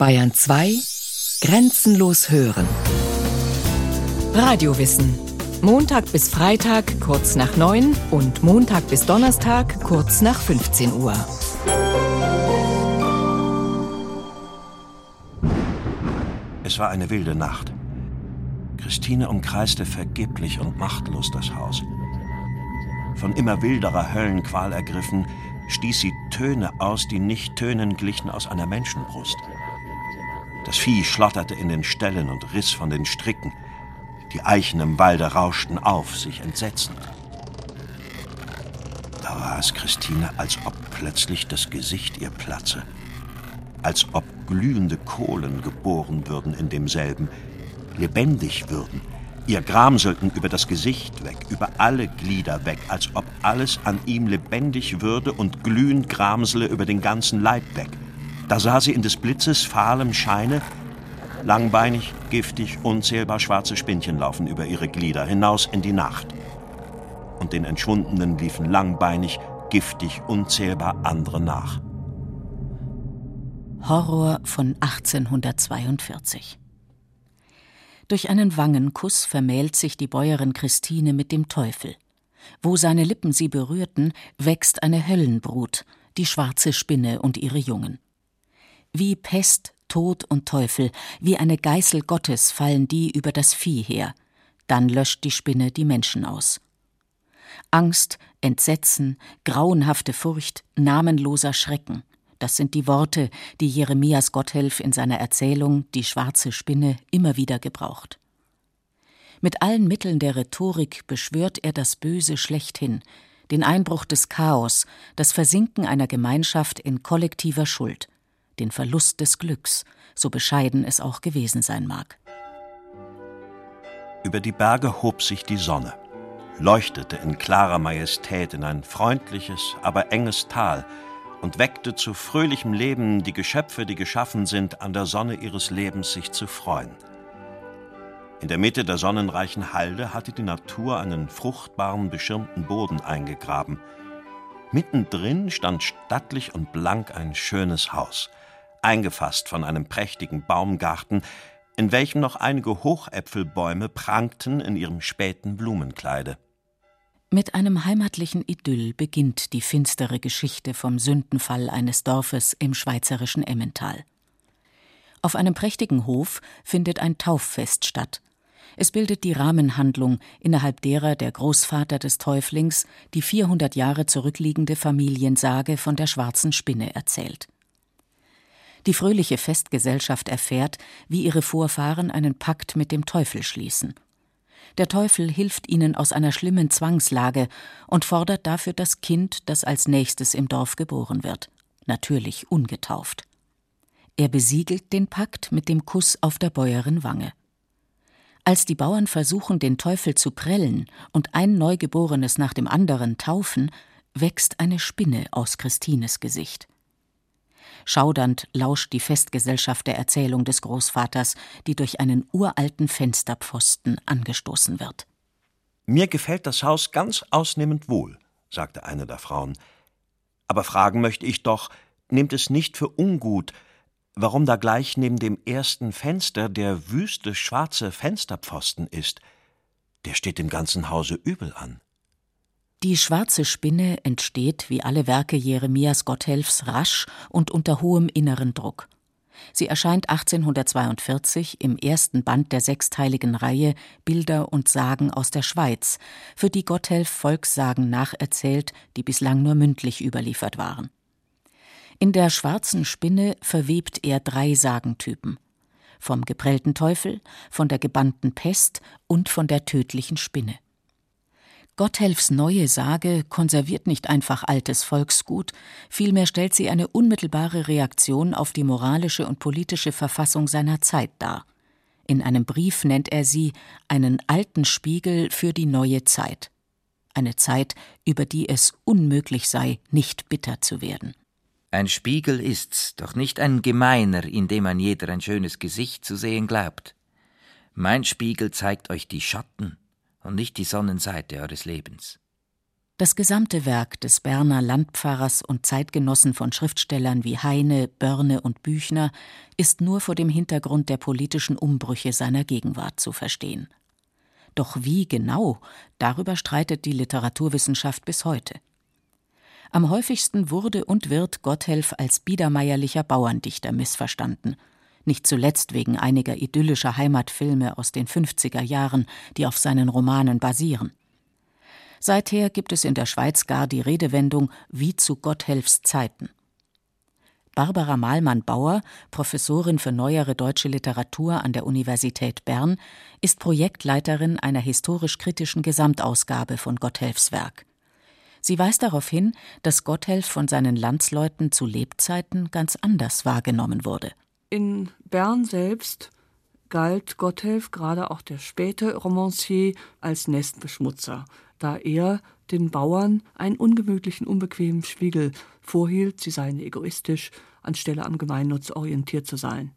Bayern 2 Grenzenlos hören. Radiowissen. Montag bis Freitag kurz nach 9 und Montag bis Donnerstag kurz nach 15 Uhr. Es war eine wilde Nacht. Christine umkreiste vergeblich und machtlos das Haus. Von immer wilderer Höllenqual ergriffen, stieß sie Töne aus, die nicht Tönen glichen aus einer Menschenbrust. Das Vieh schlotterte in den Ställen und riss von den Stricken. Die Eichen im Walde rauschten auf, sich entsetzend. Da war es Christine, als ob plötzlich das Gesicht ihr platze, als ob glühende Kohlen geboren würden in demselben, lebendig würden, ihr gramselten über das Gesicht weg, über alle Glieder weg, als ob alles an ihm lebendig würde und glühend gramsele über den ganzen Leib weg. Da sah sie in des Blitzes fahlem Scheine langbeinig, giftig, unzählbar schwarze Spinnchen laufen über ihre Glieder hinaus in die Nacht. Und den Entschwundenen liefen langbeinig, giftig, unzählbar andere nach. Horror von 1842 Durch einen Wangenkuss vermählt sich die Bäuerin Christine mit dem Teufel. Wo seine Lippen sie berührten, wächst eine Höllenbrut, die schwarze Spinne und ihre Jungen. Wie Pest, Tod und Teufel, wie eine Geißel Gottes fallen die über das Vieh her. Dann löscht die Spinne die Menschen aus. Angst, Entsetzen, grauenhafte Furcht, namenloser Schrecken. Das sind die Worte, die Jeremias Gotthelf in seiner Erzählung Die schwarze Spinne immer wieder gebraucht. Mit allen Mitteln der Rhetorik beschwört er das Böse schlechthin, den Einbruch des Chaos, das Versinken einer Gemeinschaft in kollektiver Schuld den Verlust des Glücks, so bescheiden es auch gewesen sein mag. Über die Berge hob sich die Sonne, leuchtete in klarer Majestät in ein freundliches, aber enges Tal und weckte zu fröhlichem Leben die Geschöpfe, die geschaffen sind, an der Sonne ihres Lebens sich zu freuen. In der Mitte der sonnenreichen Halde hatte die Natur einen fruchtbaren, beschirmten Boden eingegraben. Mittendrin stand stattlich und blank ein schönes Haus eingefasst von einem prächtigen Baumgarten, in welchem noch einige Hochäpfelbäume prangten in ihrem späten Blumenkleide. Mit einem heimatlichen Idyll beginnt die finstere Geschichte vom Sündenfall eines Dorfes im schweizerischen Emmental. Auf einem prächtigen Hof findet ein Tauffest statt. Es bildet die Rahmenhandlung, innerhalb derer der Großvater des Täuflings die 400 Jahre zurückliegende Familiensage von der schwarzen Spinne erzählt. Die fröhliche Festgesellschaft erfährt, wie ihre Vorfahren einen Pakt mit dem Teufel schließen. Der Teufel hilft ihnen aus einer schlimmen Zwangslage und fordert dafür das Kind, das als nächstes im Dorf geboren wird, natürlich ungetauft. Er besiegelt den Pakt mit dem Kuss auf der Bäuerin Wange. Als die Bauern versuchen, den Teufel zu prellen und ein Neugeborenes nach dem anderen taufen, wächst eine Spinne aus Christines Gesicht. Schaudernd lauscht die Festgesellschaft der Erzählung des Großvaters, die durch einen uralten Fensterpfosten angestoßen wird. Mir gefällt das Haus ganz ausnehmend wohl, sagte eine der Frauen. Aber fragen möchte ich doch, nehmt es nicht für ungut, warum da gleich neben dem ersten Fenster der wüste schwarze Fensterpfosten ist. Der steht dem ganzen Hause übel an. Die schwarze Spinne entsteht, wie alle Werke Jeremias Gotthelfs, rasch und unter hohem inneren Druck. Sie erscheint 1842 im ersten Band der sechsteiligen Reihe Bilder und Sagen aus der Schweiz, für die Gotthelf Volkssagen nacherzählt, die bislang nur mündlich überliefert waren. In der schwarzen Spinne verwebt er drei Sagentypen vom geprellten Teufel, von der gebannten Pest und von der tödlichen Spinne. Gotthelfs neue Sage konserviert nicht einfach altes Volksgut, vielmehr stellt sie eine unmittelbare Reaktion auf die moralische und politische Verfassung seiner Zeit dar. In einem Brief nennt er sie einen alten Spiegel für die neue Zeit. Eine Zeit, über die es unmöglich sei, nicht bitter zu werden. Ein Spiegel ist's, doch nicht ein gemeiner, in dem ein jeder ein schönes Gesicht zu sehen glaubt. Mein Spiegel zeigt euch die Schatten, und nicht die Sonnenseite eures Lebens. Das gesamte Werk des Berner Landpfarrers und Zeitgenossen von Schriftstellern wie Heine, Börne und Büchner ist nur vor dem Hintergrund der politischen Umbrüche seiner Gegenwart zu verstehen. Doch wie genau, darüber streitet die Literaturwissenschaft bis heute. Am häufigsten wurde und wird Gotthelf als biedermeierlicher Bauerndichter missverstanden, nicht zuletzt wegen einiger idyllischer Heimatfilme aus den 50er Jahren, die auf seinen Romanen basieren. Seither gibt es in der Schweiz gar die Redewendung wie zu Gotthelfs Zeiten. Barbara Mahlmann-Bauer, Professorin für neuere deutsche Literatur an der Universität Bern, ist Projektleiterin einer historisch-kritischen Gesamtausgabe von Gotthelfs Werk. Sie weist darauf hin, dass Gotthelf von seinen Landsleuten zu Lebzeiten ganz anders wahrgenommen wurde. In Bern selbst galt Gotthelf, gerade auch der späte Romancier, als Nestbeschmutzer da er den Bauern einen ungemütlichen, unbequemen Spiegel vorhielt, sie seien egoistisch, anstelle am Gemeinnutz orientiert zu sein.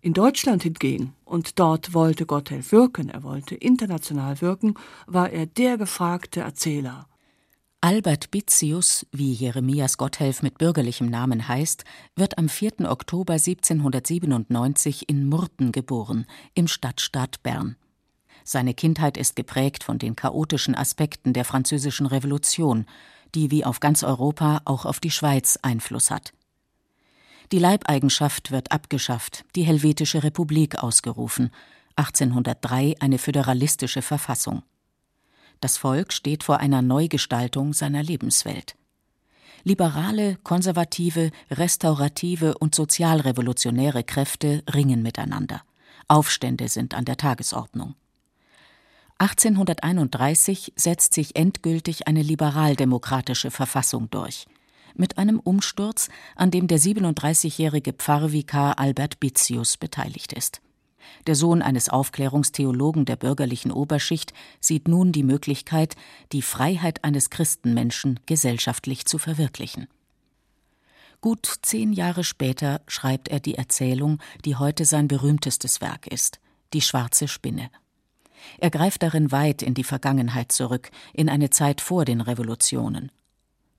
In Deutschland hingegen, und dort wollte Gotthelf wirken, er wollte international wirken, war er der gefragte Erzähler. Albert Bitzius, wie Jeremias Gotthelf mit bürgerlichem Namen heißt, wird am 4. Oktober 1797 in Murten geboren, im Stadtstaat Bern. Seine Kindheit ist geprägt von den chaotischen Aspekten der Französischen Revolution, die wie auf ganz Europa auch auf die Schweiz Einfluss hat. Die Leibeigenschaft wird abgeschafft, die Helvetische Republik ausgerufen, 1803 eine föderalistische Verfassung. Das Volk steht vor einer Neugestaltung seiner Lebenswelt. Liberale, konservative, restaurative und sozialrevolutionäre Kräfte ringen miteinander. Aufstände sind an der Tagesordnung. 1831 setzt sich endgültig eine liberaldemokratische Verfassung durch. Mit einem Umsturz, an dem der 37-jährige Pfarrvikar Albert Bitzius beteiligt ist. Der Sohn eines Aufklärungstheologen der bürgerlichen Oberschicht sieht nun die Möglichkeit, die Freiheit eines Christenmenschen gesellschaftlich zu verwirklichen. Gut zehn Jahre später schreibt er die Erzählung, die heute sein berühmtestes Werk ist, Die schwarze Spinne. Er greift darin weit in die Vergangenheit zurück, in eine Zeit vor den Revolutionen.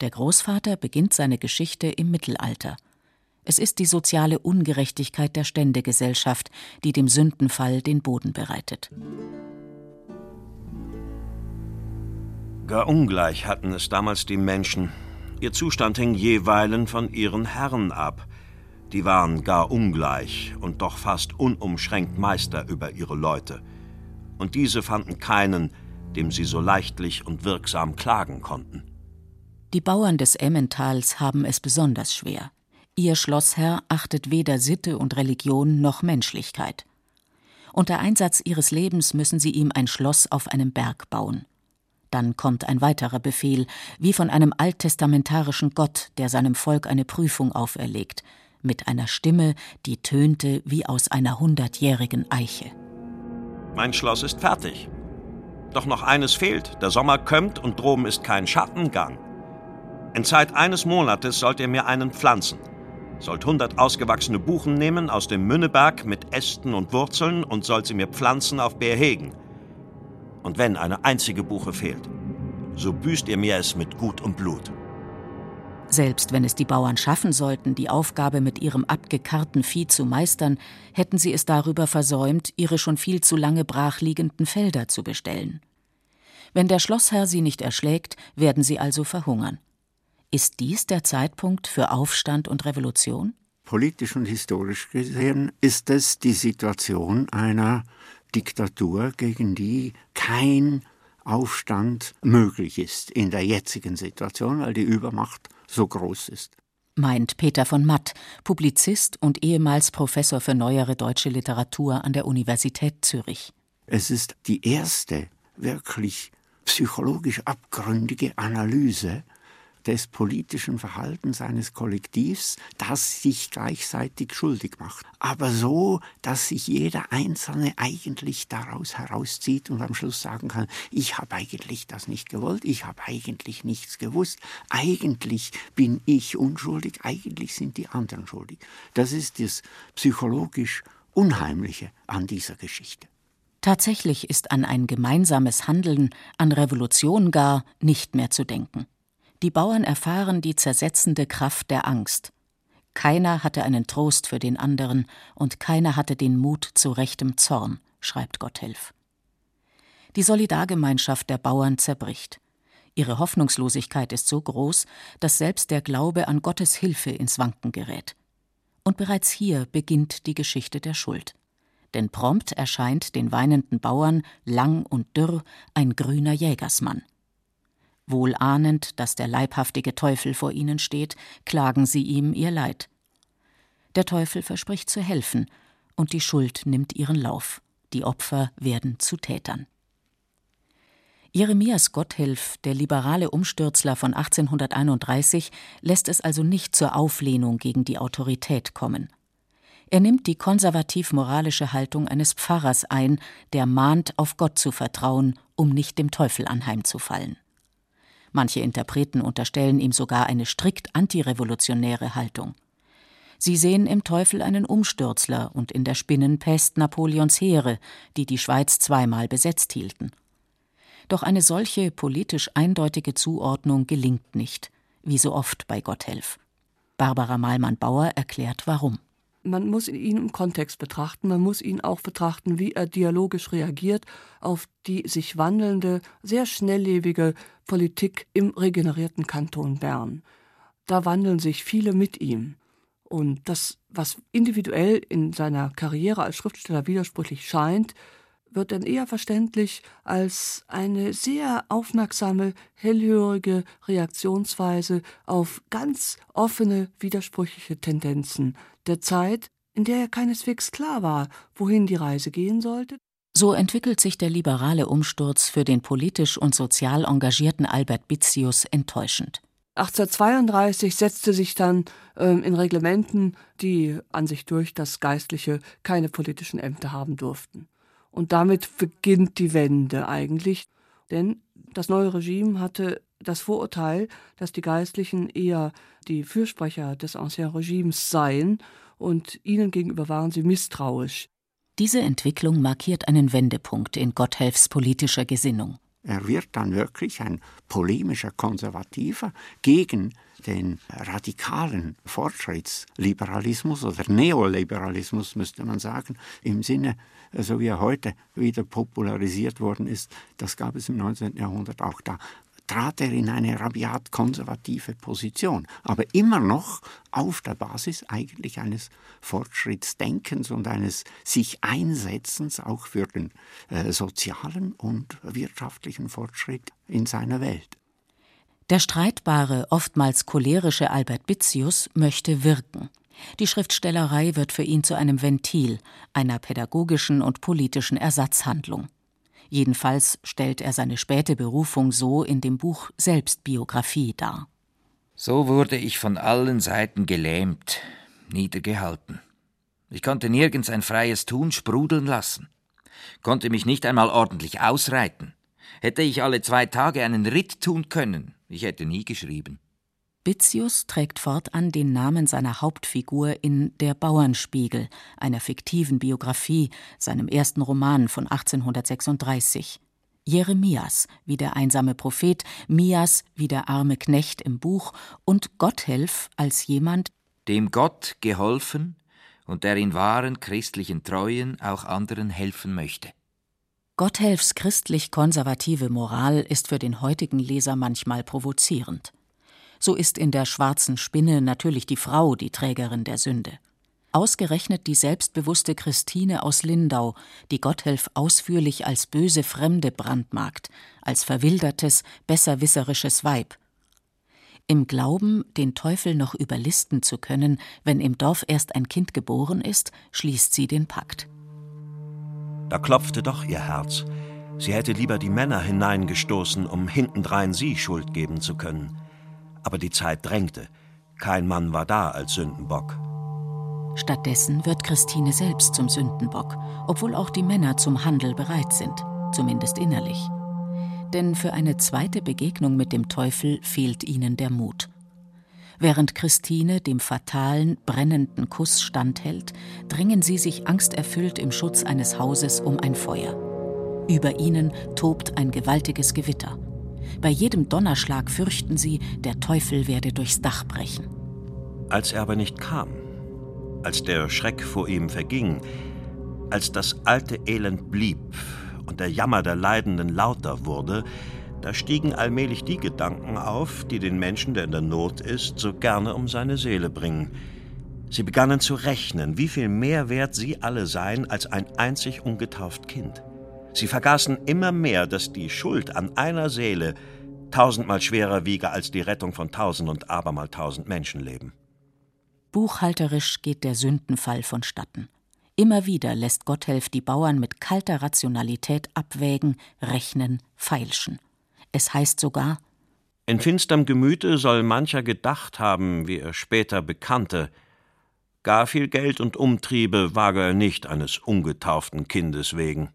Der Großvater beginnt seine Geschichte im Mittelalter. Es ist die soziale Ungerechtigkeit der Ständegesellschaft, die dem Sündenfall den Boden bereitet. Gar ungleich hatten es damals die Menschen. Ihr Zustand hing jeweilen von ihren Herren ab. Die waren gar ungleich und doch fast unumschränkt Meister über ihre Leute und diese fanden keinen, dem sie so leichtlich und wirksam klagen konnten. Die Bauern des Emmentals haben es besonders schwer. Ihr Schlossherr achtet weder Sitte und Religion noch Menschlichkeit. Unter Einsatz ihres Lebens müssen sie ihm ein Schloss auf einem Berg bauen. Dann kommt ein weiterer Befehl, wie von einem alttestamentarischen Gott, der seinem Volk eine Prüfung auferlegt, mit einer Stimme, die tönte wie aus einer hundertjährigen Eiche. Mein Schloss ist fertig. Doch noch eines fehlt. Der Sommer kömmt und droben ist kein Schattengang. In Zeit eines Monates sollt ihr mir einen pflanzen. Sollt hundert ausgewachsene Buchen nehmen aus dem Münneberg mit Ästen und Wurzeln und sollt sie mir pflanzen auf Bärhegen. Und wenn eine einzige Buche fehlt, so büßt ihr mir es mit Gut und Blut. Selbst wenn es die Bauern schaffen sollten, die Aufgabe mit ihrem abgekarrten Vieh zu meistern, hätten sie es darüber versäumt, ihre schon viel zu lange brachliegenden Felder zu bestellen. Wenn der Schlossherr sie nicht erschlägt, werden sie also verhungern. Ist dies der Zeitpunkt für Aufstand und Revolution? Politisch und historisch gesehen ist es die Situation einer Diktatur, gegen die kein Aufstand möglich ist in der jetzigen Situation, weil die Übermacht so groß ist. Meint Peter von Matt, Publizist und ehemals Professor für neuere deutsche Literatur an der Universität Zürich. Es ist die erste wirklich psychologisch abgründige Analyse des politischen Verhaltens eines Kollektivs, das sich gleichzeitig schuldig macht. Aber so, dass sich jeder Einzelne eigentlich daraus herauszieht und am Schluss sagen kann, ich habe eigentlich das nicht gewollt, ich habe eigentlich nichts gewusst, eigentlich bin ich unschuldig, eigentlich sind die anderen schuldig. Das ist das psychologisch Unheimliche an dieser Geschichte. Tatsächlich ist an ein gemeinsames Handeln, an Revolution gar nicht mehr zu denken. Die Bauern erfahren die zersetzende Kraft der Angst. Keiner hatte einen Trost für den anderen und keiner hatte den Mut zu rechtem Zorn, schreibt Gotthelf. Die Solidargemeinschaft der Bauern zerbricht. Ihre Hoffnungslosigkeit ist so groß, dass selbst der Glaube an Gottes Hilfe ins Wanken gerät. Und bereits hier beginnt die Geschichte der Schuld. Denn prompt erscheint den weinenden Bauern lang und dürr ein grüner Jägersmann. Wohl ahnend, dass der leibhaftige Teufel vor ihnen steht, klagen sie ihm ihr Leid. Der Teufel verspricht zu helfen, und die Schuld nimmt ihren Lauf. Die Opfer werden zu Tätern. Jeremias Gotthelf, der liberale Umstürzler von 1831, lässt es also nicht zur Auflehnung gegen die Autorität kommen. Er nimmt die konservativ-moralische Haltung eines Pfarrers ein, der mahnt, auf Gott zu vertrauen, um nicht dem Teufel anheimzufallen. Manche Interpreten unterstellen ihm sogar eine strikt antirevolutionäre Haltung. Sie sehen im Teufel einen Umstürzler und in der Spinnenpest Napoleons Heere, die die Schweiz zweimal besetzt hielten. Doch eine solche politisch eindeutige Zuordnung gelingt nicht, wie so oft bei Gotthelf. Barbara Malmann-Bauer erklärt warum. Man muss ihn im Kontext betrachten, man muss ihn auch betrachten, wie er dialogisch reagiert auf die sich wandelnde, sehr schnelllebige Politik im regenerierten Kanton Bern. Da wandeln sich viele mit ihm. Und das, was individuell in seiner Karriere als Schriftsteller widersprüchlich scheint, wird dann eher verständlich als eine sehr aufmerksame, hellhörige Reaktionsweise auf ganz offene, widersprüchliche Tendenzen der Zeit, in der keineswegs klar war, wohin die Reise gehen sollte. So entwickelt sich der liberale Umsturz für den politisch und sozial engagierten Albert Bitzius enttäuschend. 1832 setzte sich dann ähm, in Reglementen die Ansicht durch, dass Geistliche keine politischen Ämter haben durften. Und damit beginnt die Wende eigentlich. Denn das neue Regime hatte das Vorurteil, dass die Geistlichen eher die Fürsprecher des Ancien Regimes seien und ihnen gegenüber waren sie misstrauisch. Diese Entwicklung markiert einen Wendepunkt in Gotthelfs politischer Gesinnung. Er wird dann wirklich ein polemischer Konservativer gegen den radikalen Fortschrittsliberalismus oder Neoliberalismus, müsste man sagen, im Sinne, so wie er heute wieder popularisiert worden ist, das gab es im 19. Jahrhundert auch da trat er in eine rabiat konservative Position, aber immer noch auf der Basis eigentlich eines Fortschrittsdenkens und eines sich Einsetzens auch für den äh, sozialen und wirtschaftlichen Fortschritt in seiner Welt. Der streitbare, oftmals cholerische Albert Bitzius möchte wirken. Die Schriftstellerei wird für ihn zu einem Ventil, einer pädagogischen und politischen Ersatzhandlung. Jedenfalls stellt er seine späte Berufung so in dem Buch Selbstbiografie dar. So wurde ich von allen Seiten gelähmt, niedergehalten. Ich konnte nirgends ein freies Tun sprudeln lassen, konnte mich nicht einmal ordentlich ausreiten. Hätte ich alle zwei Tage einen Ritt tun können, ich hätte nie geschrieben. Bitzius trägt fortan den Namen seiner Hauptfigur in Der Bauernspiegel, einer fiktiven Biografie, seinem ersten Roman von 1836. Jeremias wie der einsame Prophet, Mias wie der arme Knecht im Buch und Gotthelf als jemand, dem Gott geholfen und der in wahren christlichen Treuen auch anderen helfen möchte. Gotthelfs christlich-konservative Moral ist für den heutigen Leser manchmal provozierend so ist in der schwarzen Spinne natürlich die Frau die Trägerin der Sünde. Ausgerechnet die selbstbewusste Christine aus Lindau, die Gotthelf ausführlich als böse Fremde brandmarkt, als verwildertes, besserwisserisches Weib. Im Glauben, den Teufel noch überlisten zu können, wenn im Dorf erst ein Kind geboren ist, schließt sie den Pakt. Da klopfte doch ihr Herz. Sie hätte lieber die Männer hineingestoßen, um hintendrein sie Schuld geben zu können aber die Zeit drängte. Kein Mann war da als Sündenbock. Stattdessen wird Christine selbst zum Sündenbock, obwohl auch die Männer zum Handel bereit sind, zumindest innerlich. Denn für eine zweite Begegnung mit dem Teufel fehlt ihnen der Mut. Während Christine dem fatalen, brennenden Kuss standhält, drängen sie sich angsterfüllt im Schutz eines Hauses um ein Feuer. Über ihnen tobt ein gewaltiges Gewitter. Bei jedem Donnerschlag fürchten sie, der Teufel werde durchs Dach brechen. Als er aber nicht kam, als der Schreck vor ihm verging, als das alte Elend blieb und der Jammer der Leidenden lauter wurde, da stiegen allmählich die Gedanken auf, die den Menschen, der in der Not ist, so gerne um seine Seele bringen. Sie begannen zu rechnen, wie viel mehr wert sie alle seien als ein einzig ungetauft Kind. Sie vergaßen immer mehr, dass die Schuld an einer Seele tausendmal schwerer wiege als die Rettung von tausend und abermal tausend Menschenleben. Buchhalterisch geht der Sündenfall vonstatten. Immer wieder lässt Gotthelf die Bauern mit kalter Rationalität abwägen, rechnen, feilschen. Es heißt sogar In finsterm Gemüte soll mancher gedacht haben, wie er später bekannte, gar viel Geld und Umtriebe wage er nicht eines ungetauften Kindes wegen.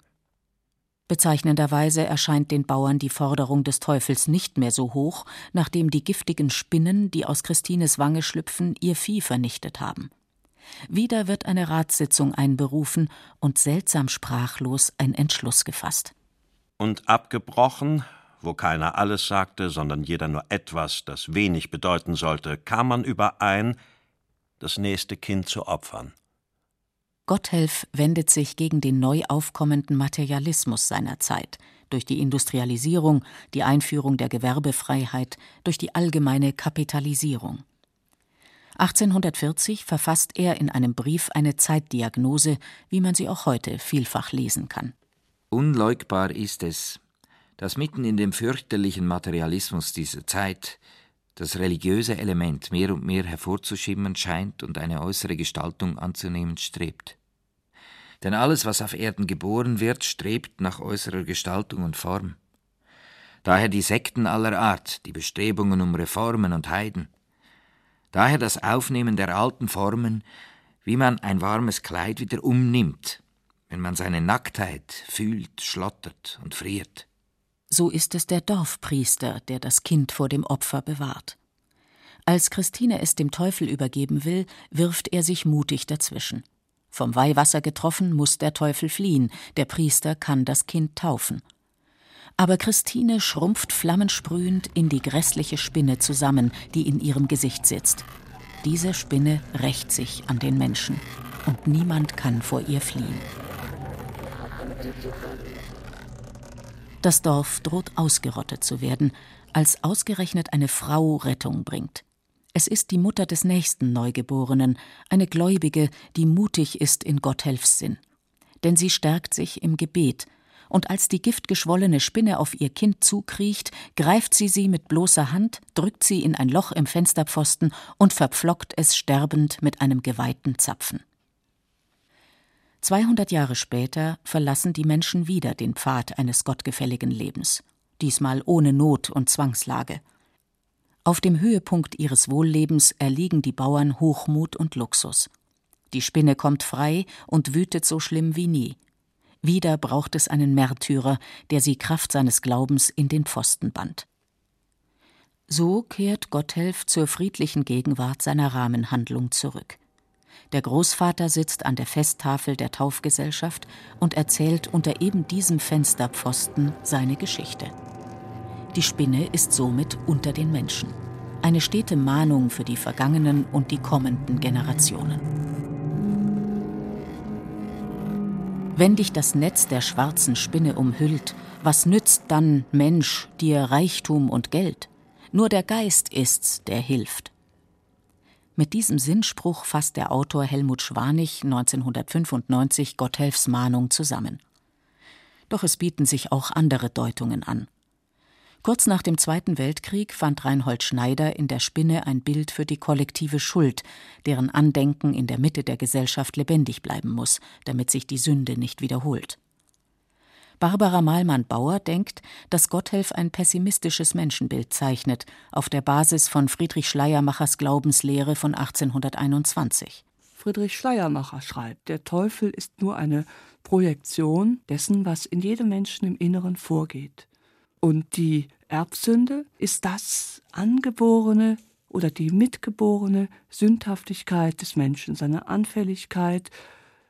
Bezeichnenderweise erscheint den Bauern die Forderung des Teufels nicht mehr so hoch, nachdem die giftigen Spinnen, die aus Christines Wange schlüpfen, ihr Vieh vernichtet haben. Wieder wird eine Ratssitzung einberufen und seltsam sprachlos ein Entschluss gefasst. Und abgebrochen, wo keiner alles sagte, sondern jeder nur etwas, das wenig bedeuten sollte, kam man überein, das nächste Kind zu opfern. Gotthelf wendet sich gegen den neu aufkommenden Materialismus seiner Zeit, durch die Industrialisierung, die Einführung der Gewerbefreiheit, durch die allgemeine Kapitalisierung. 1840 verfasst er in einem Brief eine Zeitdiagnose, wie man sie auch heute vielfach lesen kann. Unleugbar ist es, dass mitten in dem fürchterlichen Materialismus dieser Zeit das religiöse Element mehr und mehr hervorzuschimmern scheint und eine äußere Gestaltung anzunehmen strebt. Denn alles, was auf Erden geboren wird, strebt nach äußerer Gestaltung und Form. Daher die Sekten aller Art, die Bestrebungen um Reformen und Heiden. Daher das Aufnehmen der alten Formen, wie man ein warmes Kleid wieder umnimmt, wenn man seine Nacktheit fühlt, schlottert und friert. So ist es der Dorfpriester, der das Kind vor dem Opfer bewahrt. Als Christine es dem Teufel übergeben will, wirft er sich mutig dazwischen. Vom Weihwasser getroffen, muss der Teufel fliehen, der Priester kann das Kind taufen. Aber Christine schrumpft flammensprühend in die grässliche Spinne zusammen, die in ihrem Gesicht sitzt. Diese Spinne rächt sich an den Menschen, und niemand kann vor ihr fliehen. Das Dorf droht ausgerottet zu werden, als ausgerechnet eine Frau Rettung bringt. Es ist die Mutter des nächsten Neugeborenen, eine Gläubige, die mutig ist in Gotthelfs Sinn. Denn sie stärkt sich im Gebet, und als die giftgeschwollene Spinne auf ihr Kind zukriecht, greift sie sie mit bloßer Hand, drückt sie in ein Loch im Fensterpfosten und verpflockt es sterbend mit einem geweihten Zapfen. 200 Jahre später verlassen die Menschen wieder den Pfad eines gottgefälligen Lebens, diesmal ohne Not und Zwangslage. Auf dem Höhepunkt ihres Wohllebens erliegen die Bauern Hochmut und Luxus. Die Spinne kommt frei und wütet so schlimm wie nie. Wieder braucht es einen Märtyrer, der sie Kraft seines Glaubens in den Pfosten band. So kehrt Gotthelf zur friedlichen Gegenwart seiner Rahmenhandlung zurück. Der Großvater sitzt an der Festtafel der Taufgesellschaft und erzählt unter eben diesem Fensterpfosten seine Geschichte. Die Spinne ist somit unter den Menschen. Eine stete Mahnung für die vergangenen und die kommenden Generationen. Wenn dich das Netz der schwarzen Spinne umhüllt, was nützt dann, Mensch, dir Reichtum und Geld? Nur der Geist ist's, der hilft. Mit diesem Sinnspruch fasst der Autor Helmut Schwanig 1995 Gotthelfs Mahnung zusammen. Doch es bieten sich auch andere Deutungen an. Kurz nach dem Zweiten Weltkrieg fand Reinhold Schneider in der Spinne ein Bild für die kollektive Schuld, deren Andenken in der Mitte der Gesellschaft lebendig bleiben muss, damit sich die Sünde nicht wiederholt. Barbara Malmann-Bauer denkt, dass Gotthelf ein pessimistisches Menschenbild zeichnet, auf der Basis von Friedrich Schleiermachers Glaubenslehre von 1821. Friedrich Schleiermacher schreibt, der Teufel ist nur eine Projektion dessen, was in jedem Menschen im Inneren vorgeht. Und die Erbsünde ist das angeborene oder die mitgeborene Sündhaftigkeit des Menschen, seine Anfälligkeit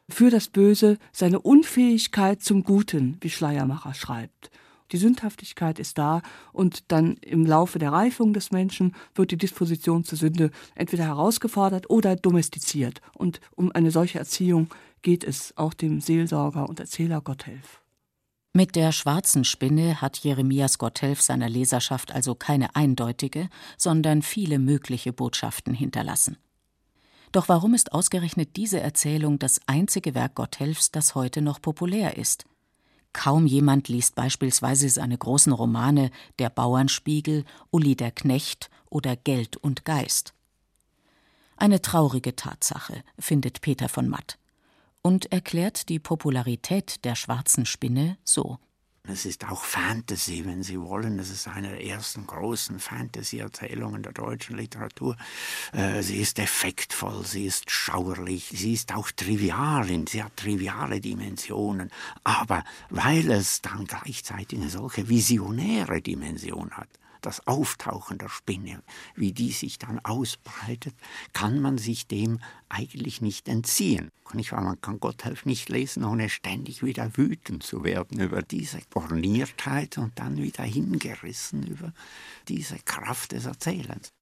für das Böse seine Unfähigkeit zum Guten, wie Schleiermacher schreibt. Die Sündhaftigkeit ist da und dann im Laufe der Reifung des Menschen wird die Disposition zur Sünde entweder herausgefordert oder domestiziert. Und um eine solche Erziehung geht es auch dem Seelsorger und Erzähler Gotthelf. Mit der schwarzen Spinne hat Jeremias Gotthelf seiner Leserschaft also keine eindeutige, sondern viele mögliche Botschaften hinterlassen. Doch warum ist ausgerechnet diese Erzählung das einzige Werk Gotthelfs, das heute noch populär ist? Kaum jemand liest beispielsweise seine großen Romane Der Bauernspiegel, Uli der Knecht oder Geld und Geist. Eine traurige Tatsache, findet Peter von Matt und erklärt die Popularität der schwarzen Spinne so. Es ist auch Fantasy, wenn Sie wollen. Es ist eine der ersten großen Fantasy-Erzählungen der deutschen Literatur. Äh, sie ist effektvoll, sie ist schauerlich, sie ist auch trivial, sie hat triviale Dimensionen. Aber weil es dann gleichzeitig eine solche visionäre Dimension hat, das Auftauchen der Spinne, wie die sich dann ausbreitet, kann man sich dem eigentlich nicht entziehen. Nicht wahr? Man kann Gotthelf nicht lesen, ohne ständig wieder wütend zu werden über diese Borniertheit und dann wieder hingerissen über diese Kraft des Erzählens.